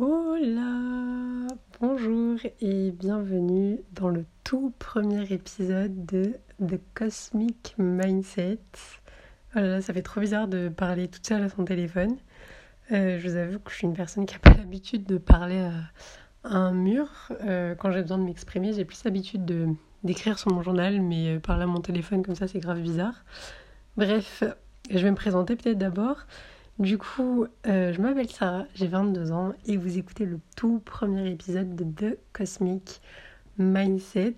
Hola, bonjour et bienvenue dans le tout premier épisode de The Cosmic Mindset. Oh là là, ça fait trop bizarre de parler toute seule à son téléphone. Euh, je vous avoue que je suis une personne qui n'a pas l'habitude de parler à un mur. Euh, quand j'ai besoin de m'exprimer, j'ai plus l'habitude de, d'écrire sur mon journal, mais euh, parler à mon téléphone comme ça, c'est grave bizarre. Bref, je vais me présenter peut-être d'abord. Du coup, euh, je m'appelle Sarah, j'ai 22 ans et vous écoutez le tout premier épisode de The Cosmic Mindset.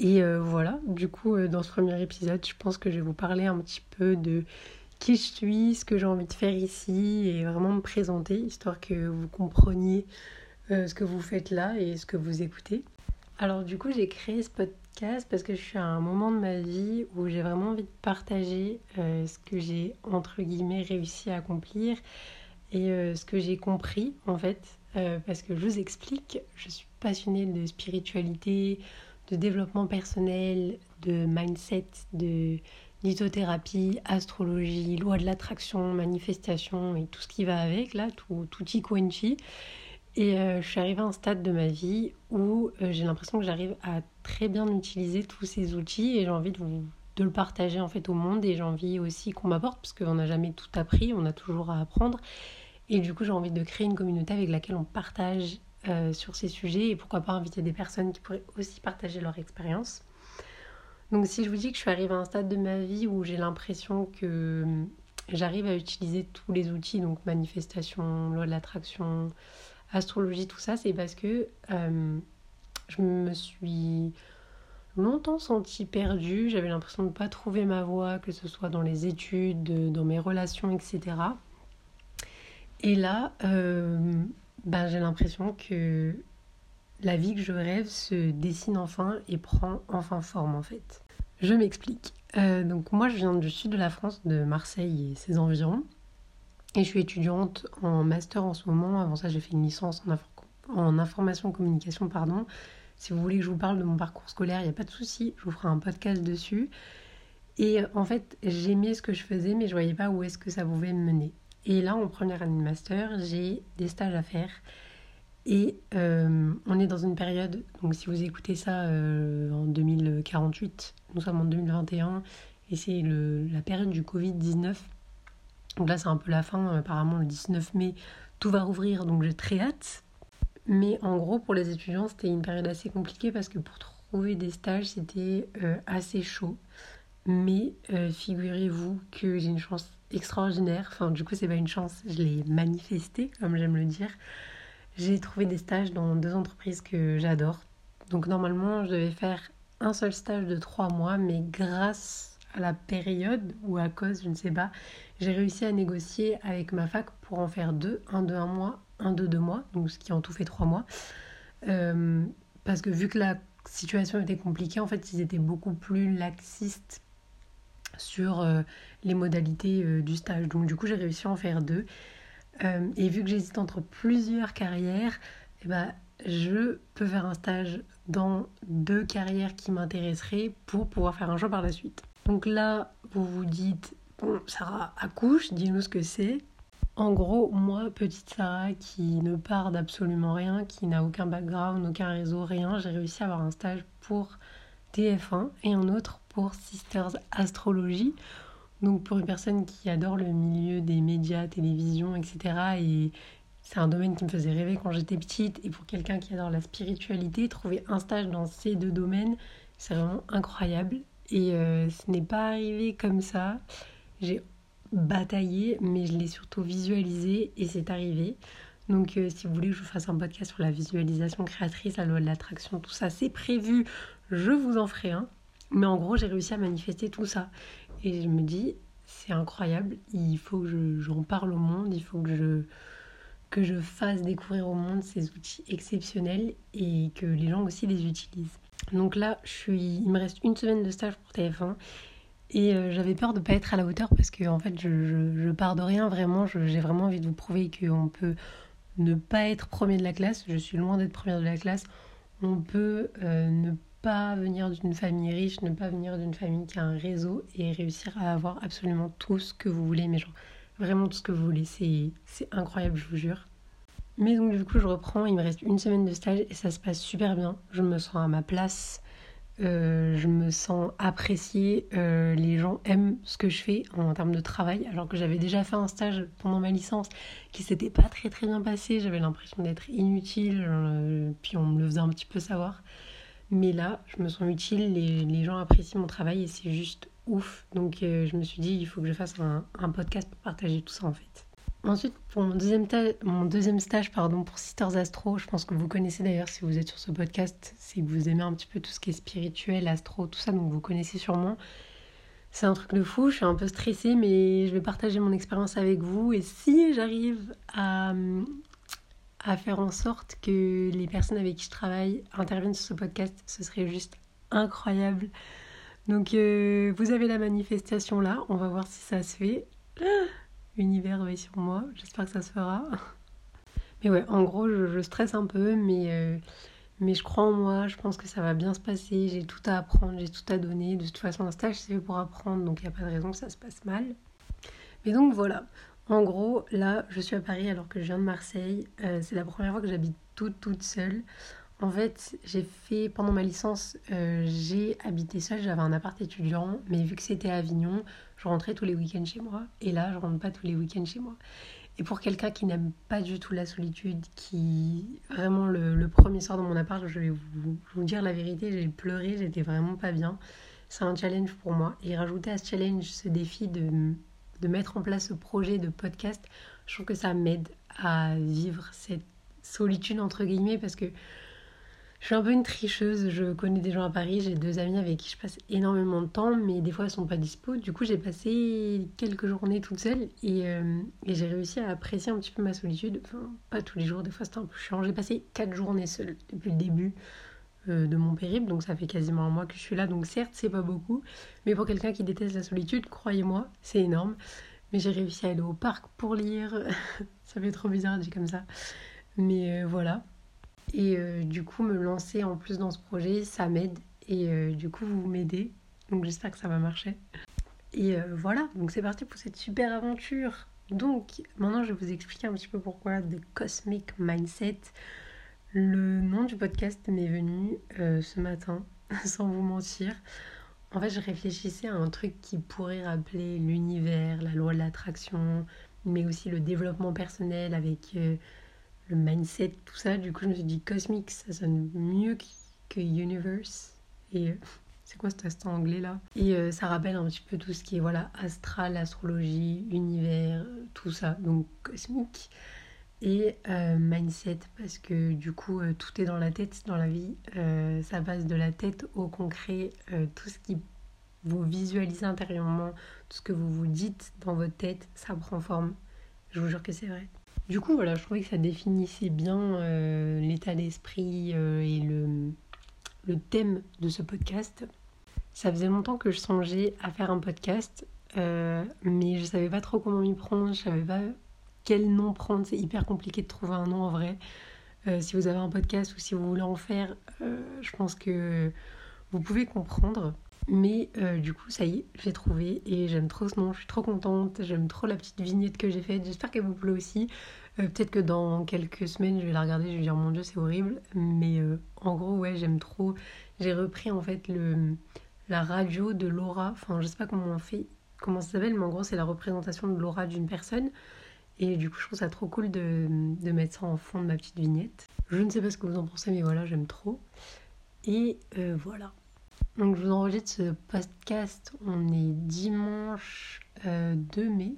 Et euh, voilà, du coup, euh, dans ce premier épisode, je pense que je vais vous parler un petit peu de qui je suis, ce que j'ai envie de faire ici et vraiment me présenter, histoire que vous compreniez ce que vous faites là et ce que vous écoutez. Alors du coup, j'ai créé ce podcast parce que je suis à un moment de ma vie où j'ai vraiment envie de partager euh, ce que j'ai entre guillemets réussi à accomplir et euh, ce que j'ai compris en fait. Euh, parce que je vous explique, je suis passionnée de spiritualité, de développement personnel, de mindset, de lithothérapie, astrologie, loi de l'attraction, manifestation et tout ce qui va avec là, tout, tout chi. Et euh, je suis arrivée à un stade de ma vie où euh, j'ai l'impression que j'arrive à très bien utiliser tous ces outils et j'ai envie de, vous, de le partager en fait au monde et j'ai envie aussi qu'on m'apporte parce qu'on n'a jamais tout appris, on a toujours à apprendre. Et du coup, j'ai envie de créer une communauté avec laquelle on partage euh, sur ces sujets et pourquoi pas inviter des personnes qui pourraient aussi partager leur expérience. Donc si je vous dis que je suis arrivée à un stade de ma vie où j'ai l'impression que j'arrive à utiliser tous les outils, donc manifestation, loi de l'attraction, astrologie, tout ça, c'est parce que euh, je me suis longtemps sentie perdue. J'avais l'impression de ne pas trouver ma voie, que ce soit dans les études, dans mes relations, etc. Et là, euh, ben, j'ai l'impression que la vie que je rêve se dessine enfin et prend enfin forme en fait. Je m'explique. Euh, donc moi je viens du sud de la France, de Marseille et ses environs. Et je suis étudiante en master en ce moment. Avant ça, j'ai fait une licence en, information communication. Pardon. Si vous voulez que je vous parle de mon parcours scolaire, il n'y a pas de souci. Je vous ferai un podcast dessus. Et en fait, j'aimais ce que je faisais, mais je voyais pas où est-ce que ça pouvait me mener. Et là, en première année de master, j'ai des stages à faire. Et euh, on est dans une période, donc si vous écoutez ça euh, en 2048, nous sommes en 2021, et c'est la période du Covid-19 donc là, c'est un peu la fin. Apparemment, le 19 mai, tout va rouvrir, donc j'ai très hâte. Mais en gros, pour les étudiants, c'était une période assez compliquée parce que pour trouver des stages, c'était euh, assez chaud. Mais euh, figurez-vous que j'ai une chance extraordinaire. Enfin, du coup, c'est pas une chance, je l'ai manifesté, comme j'aime le dire. J'ai trouvé des stages dans deux entreprises que j'adore. Donc, normalement, je devais faire un seul stage de trois mois, mais grâce à la période ou à cause, je ne sais pas, j'ai réussi à négocier avec ma fac pour en faire deux, un de un mois, un de deux mois, donc ce qui en tout fait trois mois. Euh, parce que vu que la situation était compliquée, en fait, ils étaient beaucoup plus laxistes sur euh, les modalités euh, du stage. Donc du coup, j'ai réussi à en faire deux. et vu que j'hésite entre plusieurs carrières, eh ben, je peux faire un stage dans deux carrières qui m'intéresseraient pour pouvoir faire un choix par la suite. Donc là, vous vous dites, bon, Sarah accouche, dis-nous ce que c'est. En gros, moi, petite Sarah qui ne part d'absolument rien, qui n'a aucun background, aucun réseau, rien, j'ai réussi à avoir un stage pour TF1 et un autre pour Sisters Astrologie. Donc pour une personne qui adore le milieu des médias, télévision, etc. Et c'est un domaine qui me faisait rêver quand j'étais petite. Et pour quelqu'un qui adore la spiritualité, trouver un stage dans ces deux domaines, c'est vraiment incroyable. Et euh, ce n'est pas arrivé comme ça. J'ai bataillé, mais je l'ai surtout visualisé et c'est arrivé. Donc euh, si vous voulez que je vous fasse un podcast sur la visualisation créatrice, la loi de l'attraction, tout ça, c'est prévu. Je vous en ferai un. Mais en gros, j'ai réussi à manifester tout ça. Et je me dis, c'est incroyable, il faut que j'en parle au monde, il faut que je, que je fasse découvrir au monde ces outils exceptionnels et que les gens aussi les utilisent. Donc là, je suis, il me reste une semaine de stage pour TF1 et euh, j'avais peur de ne pas être à la hauteur parce que en fait, je, pars de rien vraiment. J'ai vraiment envie de vous prouver qu'on peut ne pas être premier de la classe. Je suis loin d'être première de la classe. On peut euh, ne pas venir d'une famille riche, ne pas venir d'une famille qui a un réseau et réussir à avoir absolument tout ce que vous voulez, mais genre vraiment tout ce que vous voulez. C'est incroyable, je vous jure. Mais donc du coup je reprends, il me reste une semaine de stage et ça se passe super bien. Je me sens à ma place, euh, je me sens appréciée, euh, les gens aiment ce que je fais en termes de travail, alors que j'avais déjà fait un stage pendant ma licence qui s'était pas très très bien passé, j'avais l'impression d'être inutile, euh, puis on me le faisait un petit peu savoir. Mais là, je me sens utile, les, les gens apprécient mon travail et c'est juste ouf. Donc je me suis dit, il faut que je fasse un, un podcast pour partager tout ça en fait. Ensuite, pour mon deuxième, mon deuxième stage pardon, pour Sisters Astro, je pense que vous connaissez d'ailleurs si vous êtes sur ce podcast, c'est que vous aimez un petit peu tout ce qui est spirituel, astro, tout ça, donc vous connaissez sûrement. C'est un truc de fou, je suis un peu stressée, mais je vais partager mon expérience avec vous. Et si j'arrive à, à faire en sorte que les personnes avec qui je travaille interviennent sur ce podcast, ce serait juste incroyable. Donc euh, vous avez la manifestation là, on va voir si ça se fait univers veille sur moi. J'espère que ça se fera. Mais ouais, en gros, je, stresse un peu, mais, euh, mais je crois en moi. Je pense que ça va bien se passer. J'ai tout à apprendre, j'ai tout à donner. De toute façon, un stage, c'est pour apprendre, donc il n'y a pas de raison que ça se passe mal. Mais donc voilà. En gros, là, je suis à Paris alors que je viens de Marseille. Euh, c'est la première fois que j'habite toute, toute seule. En fait, j'ai fait pendant ma licence, euh, j'ai habité seule, j'avais un appart étudiant, mais vu que c'était à Avignon, je rentrais tous les week-ends chez moi. Et là, je rentre pas tous les week-ends chez moi. Et pour quelqu'un qui n'aime pas du tout la solitude, qui vraiment le, premier soir dans mon appart, je vais vous, dire la vérité, j'ai pleuré, j'étais vraiment pas bien. C'est un challenge pour moi. Et rajouter à ce challenge ce défi de, de mettre en place ce projet de podcast, je trouve que ça m'aide à vivre cette solitude entre guillemets parce que je suis un peu une tricheuse, je connais des gens à Paris, j'ai deux amis avec qui je passe énormément de temps, mais des fois elles sont pas dispo. Du coup, j'ai passé quelques journées toute seule et, euh, j'ai réussi à apprécier un petit peu ma solitude. Enfin, pas tous les jours, des fois c'était un peu chiant. J'ai passé quatre journées seule depuis le début euh, de mon périple, donc ça fait quasiment un mois que je suis là. Donc certes, c'est pas beaucoup, mais pour quelqu'un qui déteste la solitude, croyez-moi, c'est énorme. Mais j'ai réussi à aller au parc pour lire. ça fait trop bizarre dire comme ça. Mais euh, voilà. Et euh, du coup, me lancer en plus dans ce projet, ça m'aide. Et euh, du coup, vous m'aidez. Donc j'espère que ça va marcher. Et euh, voilà, donc c'est parti pour cette super aventure. Donc maintenant, je vais vous expliquer un petit peu pourquoi The Cosmic Mindset. Le nom du podcast m'est venu ce matin, sans vous mentir. En fait, je réfléchissais à un truc qui pourrait rappeler l'univers, la loi de l'attraction, mais aussi le développement personnel avec le mindset, tout ça. Du coup, je me suis dit cosmic, ça sonne mieux que universe. Et euh, c'est quoi cet instant anglais là Et euh, ça rappelle un petit peu tout ce qui est voilà astral, astrologie, univers, tout ça. Donc cosmique et euh, mindset parce que du coup tout est dans la tête dans la vie. ça passe de la tête au concret, tout ce qui vous visualisez intérieurement, tout ce que vous vous dites dans votre tête, ça prend forme. Je vous jure que c'est vrai. Du coup, voilà, je trouvais que ça définissait bien euh, l'état d'esprit euh, et le, le thème de ce podcast. Ça faisait longtemps que je songeais à faire un podcast, euh, mais je savais pas trop comment m'y prendre, je savais pas quel nom prendre. C'est hyper compliqué de trouver un nom en vrai. si vous avez un podcast ou si vous voulez en faire, je pense que vous pouvez comprendre. Mais du coup, ça y est, j'ai trouvé et j'aime trop ce nom, je suis trop contente, j'aime trop la petite vignette que j'ai faite, j'espère qu'elle vous plaît aussi. Euh, peut-être que dans quelques semaines, je vais la regarder, je vais dire mon dieu, c'est horrible. Mais euh, en gros, ouais, j'aime trop. J'ai repris en fait le, la radio de l'aura. Enfin, je sais pas comment on fait, comment ça s'appelle, mais en gros, c'est la représentation de l'aura d'une personne. Et du coup, je trouve ça trop cool de, de, mettre ça en fond de ma petite vignette. Je ne sais pas ce que vous en pensez, mais voilà, j'aime trop. Et euh, voilà. Donc, je vous enregistre ce podcast. On est dimanche 2 mai.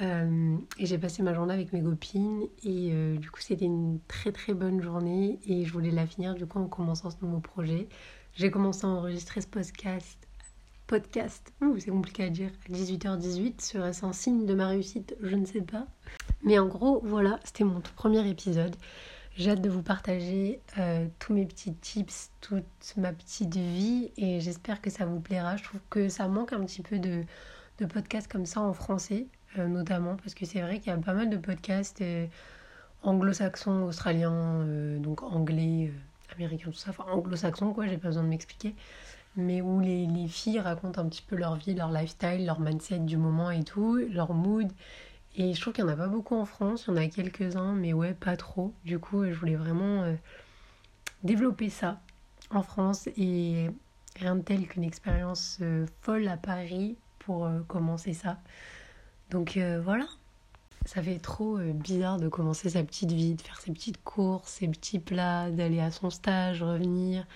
Euh, et j'ai passé ma journée avec mes copines et euh, du coup c'était une très très bonne journée et je voulais la finir du coup en commençant ce nouveau projet. J'ai commencé à enregistrer ce podcast, podcast, c'est compliqué à dire, à 18h18. Serait-ce un signe de ma réussite Je ne sais pas. Mais en gros voilà, c'était mon tout premier épisode. J'ai hâte de vous partager euh, tous mes petits tips, toute ma petite vie et j'espère que ça vous plaira. Je trouve que ça manque un petit peu de, de podcasts comme ça en français. Euh, notamment, parce que c'est vrai qu'il y a pas mal de podcasts euh, anglo-saxons, australiens, donc anglais, américains, tout ça, enfin anglo-saxons quoi, j'ai pas besoin de m'expliquer, mais où les, les, filles racontent un petit peu leur vie, leur lifestyle, leur mindset du moment et tout, leur mood. Et je trouve qu'il n'y en a pas beaucoup en France, il y en a quelques-uns, mais ouais, pas trop. Du coup, je voulais vraiment euh, développer ça en France et rien de tel qu'une expérience euh, folle à Paris pour euh, commencer ça. Donc voilà, ça fait trop bizarre de commencer sa petite vie, de faire ses petites courses, ses petits plats, d'aller à son stage, revenir.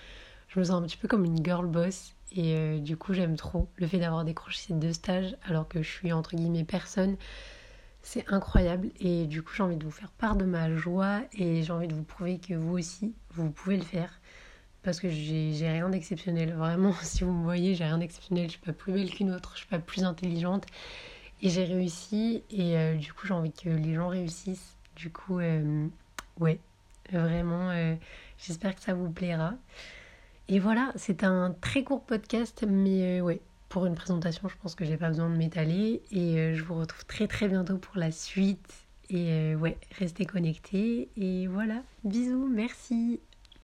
Je me sens un petit peu comme une girl boss et du coup j'aime trop le fait d'avoir décroché ces deux stages alors que je suis entre guillemets personne c'est incroyable et du coup j'ai envie de vous faire part de ma joie et j'ai envie de vous prouver que vous aussi, vous pouvez le faire. Parce que j'ai rien d'exceptionnel. Vraiment, si vous me voyez, j'ai rien d'exceptionnel. Je suis pas plus belle qu'une autre, je suis pas plus intelligente. Et j'ai réussi et euh, du coup j'ai envie que les gens réussissent. Du coup, euh, ouais, vraiment, euh, j'espère que ça vous plaira. Et voilà, c'est un très court podcast, mais ouais, pour une présentation, je pense que j'ai pas besoin de m'étaler. Et euh, je vous retrouve très très bientôt pour la suite. Et euh, ouais, restez connectés. Et voilà, bisous, merci.